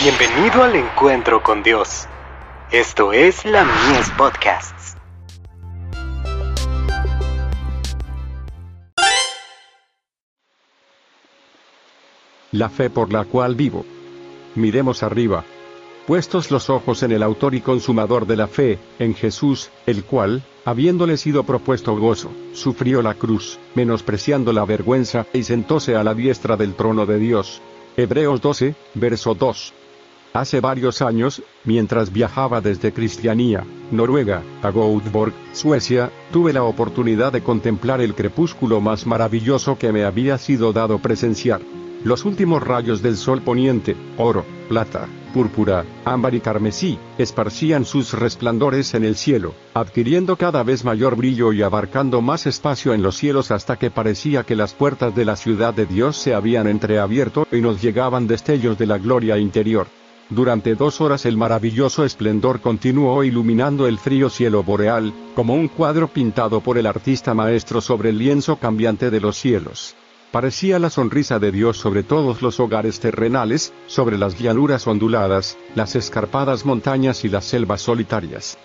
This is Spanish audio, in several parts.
Bienvenido al encuentro con Dios. Esto es la Mies Podcasts. La fe por la cual vivo. Miremos arriba. Puestos los ojos en el autor y consumador de la fe, en Jesús, el cual, habiéndole sido propuesto gozo, sufrió la cruz, menospreciando la vergüenza, y sentóse a la diestra del trono de Dios. Hebreos 12, verso 2. Hace varios años, mientras viajaba desde Cristianía, Noruega, a Göteborg, Suecia, tuve la oportunidad de contemplar el crepúsculo más maravilloso que me había sido dado presenciar. Los últimos rayos del sol poniente, oro, plata, púrpura, ámbar y carmesí, esparcían sus resplandores en el cielo, adquiriendo cada vez mayor brillo y abarcando más espacio en los cielos hasta que parecía que las puertas de la ciudad de Dios se habían entreabierto y nos llegaban destellos de la gloria interior. Durante dos horas el maravilloso esplendor continuó iluminando el frío cielo boreal, como un cuadro pintado por el artista maestro sobre el lienzo cambiante de los cielos. Parecía la sonrisa de Dios sobre todos los hogares terrenales, sobre las llanuras onduladas, las escarpadas montañas y las selvas solitarias.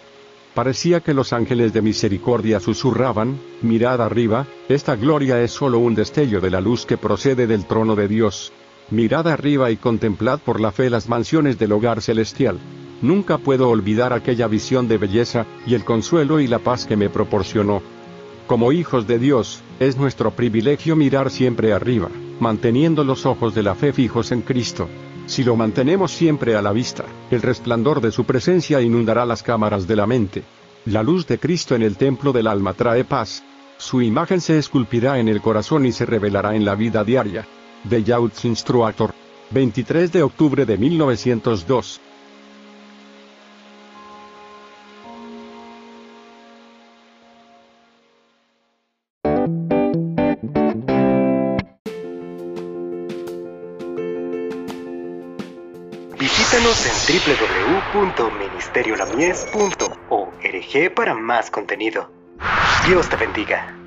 Parecía que los ángeles de misericordia susurraban, mirad arriba, esta gloria es solo un destello de la luz que procede del trono de Dios. Mirad arriba y contemplad por la fe las mansiones del hogar celestial. Nunca puedo olvidar aquella visión de belleza, y el consuelo y la paz que me proporcionó. Como hijos de Dios, es nuestro privilegio mirar siempre arriba, manteniendo los ojos de la fe fijos en Cristo. Si lo mantenemos siempre a la vista, el resplandor de su presencia inundará las cámaras de la mente. La luz de Cristo en el templo del alma trae paz. Su imagen se esculpirá en el corazón y se revelará en la vida diaria. Youth Instructor. 23 de octubre de 1902. Visítanos en www.ministeriolamies.org para más contenido. Dios te bendiga.